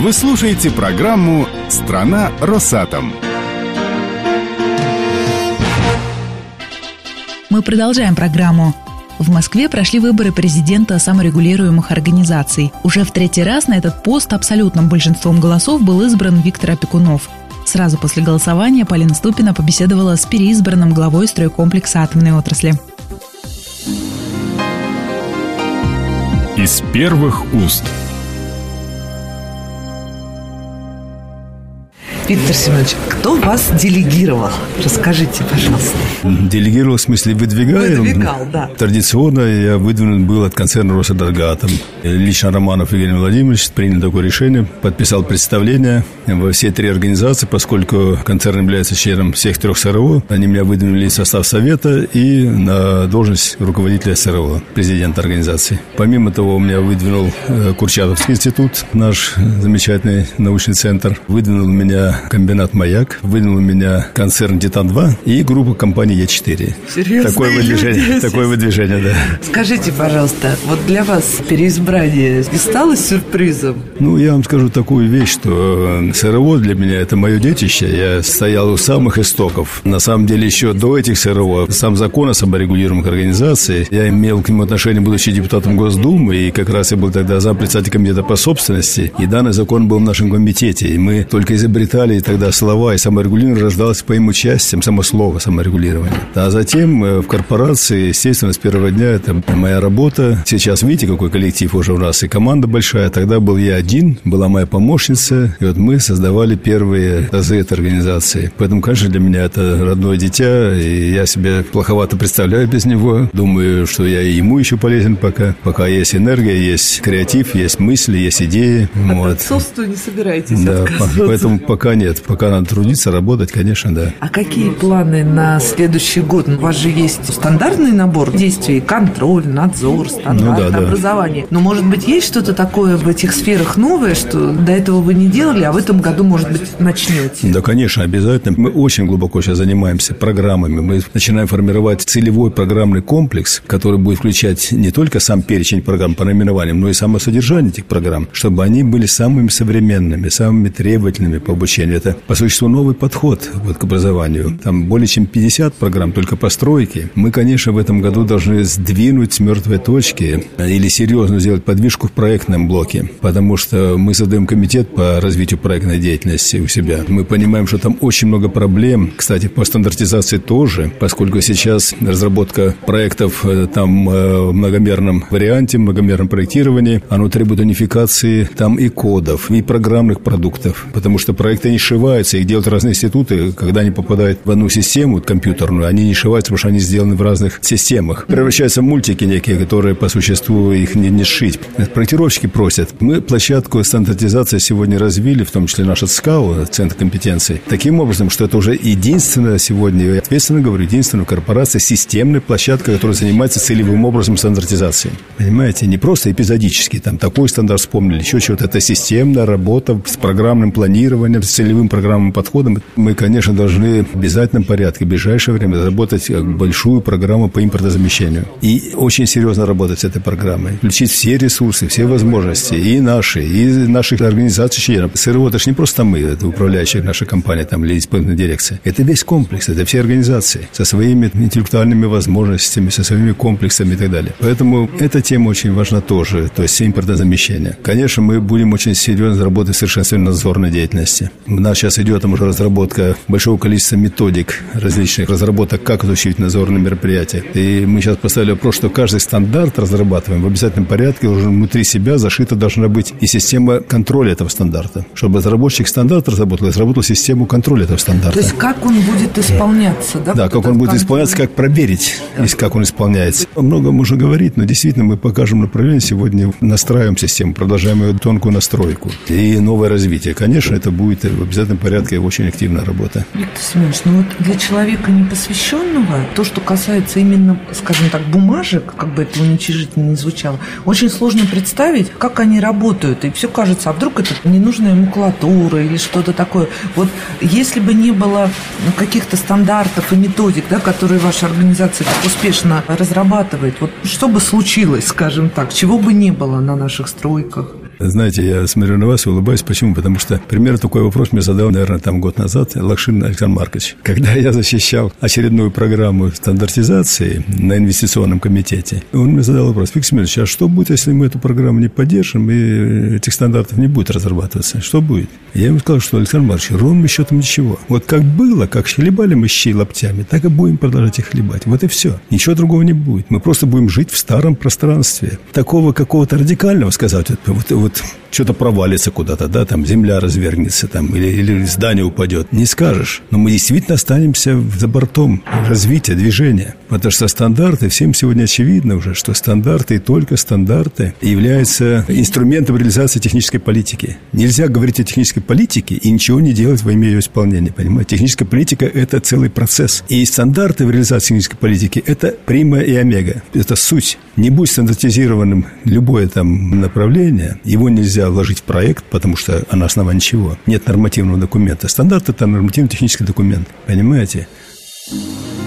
Вы слушаете программу «Страна Росатом». Мы продолжаем программу. В Москве прошли выборы президента саморегулируемых организаций. Уже в третий раз на этот пост абсолютным большинством голосов был избран Виктор Опекунов. Сразу после голосования Полина Ступина побеседовала с переизбранным главой стройкомплекса атомной отрасли. Из первых уст – Виктор Семенович, кто вас делегировал? Расскажите, пожалуйста. Делегировал, в смысле, выдвигал? Выдвигал, да. Традиционно я выдвинут был от концерна «Росэнергатом». Лично Романов Евгений Владимирович принял такое решение, подписал представление во все три организации, поскольку концерн является членом всех трех СРО. Они меня выдвинули в состав совета и на должность руководителя СРО, президента организации. Помимо того, меня выдвинул э, Курчатовский институт, наш замечательный научный центр. Выдвинул меня комбинат «Маяк», выдвинул меня концерн «Титан-2» и группа компании Е4. Серьезно? Такое выдвижение, такое выдвижение, да. Скажите, пожалуйста, вот для вас переизбрание не стало сюрпризом? Ну, я вам скажу такую вещь, что э, СРО для меня – это мое детище. Я стоял у самых истоков. На самом деле, еще до этих СРО, сам закон о саморегулируемых организациях, я имел к нему отношение, будучи депутатом Госдумы, и как раз я был тогда зампредседатель комитета по собственности, и данный закон был в нашем комитете, и мы только изобретали и тогда слова, и саморегулирование рождалось по им участием, само слово саморегулирование. А затем э, в корпорации, естественно, с первого дня это моя работа. Сейчас видите, какой коллектив уже у нас, и команда большая. Тогда был я один, была моя помощница, и вот мы создавали первые разы этой организации. Поэтому, конечно, для меня это родное дитя, и я себе плоховато представляю без него. Думаю, что я и ему еще полезен пока. Пока есть энергия, есть креатив, есть мысли, есть идеи. От вот. отцовства не собираетесь Да, поэтому пока нет. Пока надо трудиться, работать, конечно, да. А какие планы на следующий год? У вас же есть стандартный набор действий, контроль, надзор, стандарт, ну, да, образование. Да. Но, может быть, есть что-то такое в этих сферах новое, что до этого вы не делали, а в этом году, может быть, начнете? Да, конечно, обязательно. Мы очень глубоко сейчас занимаемся программами. Мы начинаем формировать целевой программный комплекс, который будет включать не только сам перечень программ по наименованиям, но и само содержание этих программ, чтобы они были самыми современными, самыми требовательными по обучению. Это по существу новый подход вот к образованию. Там более чем 50 программ только постройки. Мы, конечно, в этом году должны сдвинуть с мертвой точки или серьезно сделать подвижку в проектном блоке, потому что мы создаем комитет по развитию проектной деятельности у себя. Мы понимаем, что там очень много проблем. Кстати, по стандартизации тоже, поскольку сейчас разработка проектов э, там э, в многомерном варианте, многомерном проектировании, оно требует унификации там и кодов, и программных продуктов, потому что проекты не шивают шиваются, их делают разные институты, когда они попадают в одну систему компьютерную, они не шиваются, потому что они сделаны в разных системах. Превращаются в мультики некие, которые по существу их не, не сшить. Проектировщики просят. Мы площадку стандартизации сегодня развили, в том числе наша ЦКАУ, Центр компетенций, таким образом, что это уже единственная сегодня, я ответственно говорю, единственная корпорация, системная площадка, которая занимается целевым образом стандартизации. Понимаете, не просто эпизодически, там такой стандарт вспомнили, еще чего-то. Это системная работа с программным планированием, с целевым программным подходом, мы, конечно, должны в обязательном порядке в ближайшее время разработать большую программу по импортозамещению. И очень серьезно работать с этой программой. Включить все ресурсы, все возможности, и наши, и наших организаций членов. СРО, это же не просто мы, это управляющая наша компания там, или исполнительная дирекция. Это весь комплекс, это все организации со своими интеллектуальными возможностями, со своими комплексами и так далее. Поэтому эта тема очень важна тоже, то есть импортозамещение. Конечно, мы будем очень серьезно работать в совершенствовании надзорной деятельности. Наша сейчас идет там уже разработка большого количества методик различных, разработок, как осуществить надзорные мероприятия. И мы сейчас поставили вопрос, что каждый стандарт разрабатываем в обязательном порядке, уже внутри себя зашита должна быть и система контроля этого стандарта. Чтобы разработчик стандарт разработал, разработал систему контроля этого стандарта. То есть как он будет исполняться, да? Да, как он будет исполняться, как проверить, да. как он исполняется. Много можно говорить, но действительно мы покажем направление. Сегодня настраиваем систему, продолжаем ее тонкую настройку и новое развитие. Конечно, это будет в обязательном порядке очень активная работа. Виктор Семенович, ну вот для человека непосвященного, то, что касается именно, скажем так, бумажек, как бы это уничижительно не звучало, очень сложно представить, как они работают. И все кажется, а вдруг это ненужная макулатура или что-то такое. Вот если бы не было каких-то стандартов и методик, да, которые ваша организация так успешно разрабатывает, вот что бы случилось, скажем так, чего бы не было на наших стройках? Знаете, я смотрю на вас и улыбаюсь. Почему? Потому что примерно такой вопрос мне задал, наверное, там год назад Лакшин Александр Маркович. Когда я защищал очередную программу стандартизации на инвестиционном комитете, он мне задал вопрос, Виктор Семенович, а что будет, если мы эту программу не поддержим, и этих стандартов не будет разрабатываться? Что будет? Я ему сказал, что Александр Маркович, ровным счетом ничего. Вот как было, как хлебали мы щи лоптями, так и будем продолжать их хлебать. Вот и все. Ничего другого не будет. Мы просто будем жить в старом пространстве. Такого какого-то радикального сказать, вот, вот вот что-то провалится куда-то, да, там земля развернется, там, или, или здание упадет. Не скажешь. Но мы действительно останемся за бортом развития, движения. Потому что стандарты, всем сегодня очевидно уже, что стандарты и только стандарты являются инструментом реализации технической политики. Нельзя говорить о технической политике и ничего не делать во имя ее исполнения, понимаете? Техническая политика – это целый процесс. И стандарты в реализации технической политики – это прима и омега. Это суть. Не будь стандартизированным любое там направление, его нельзя вложить в проект, потому что на основании чего? Нет нормативного документа. Стандарт – это нормативно-технический документ. Понимаете? Понимаете?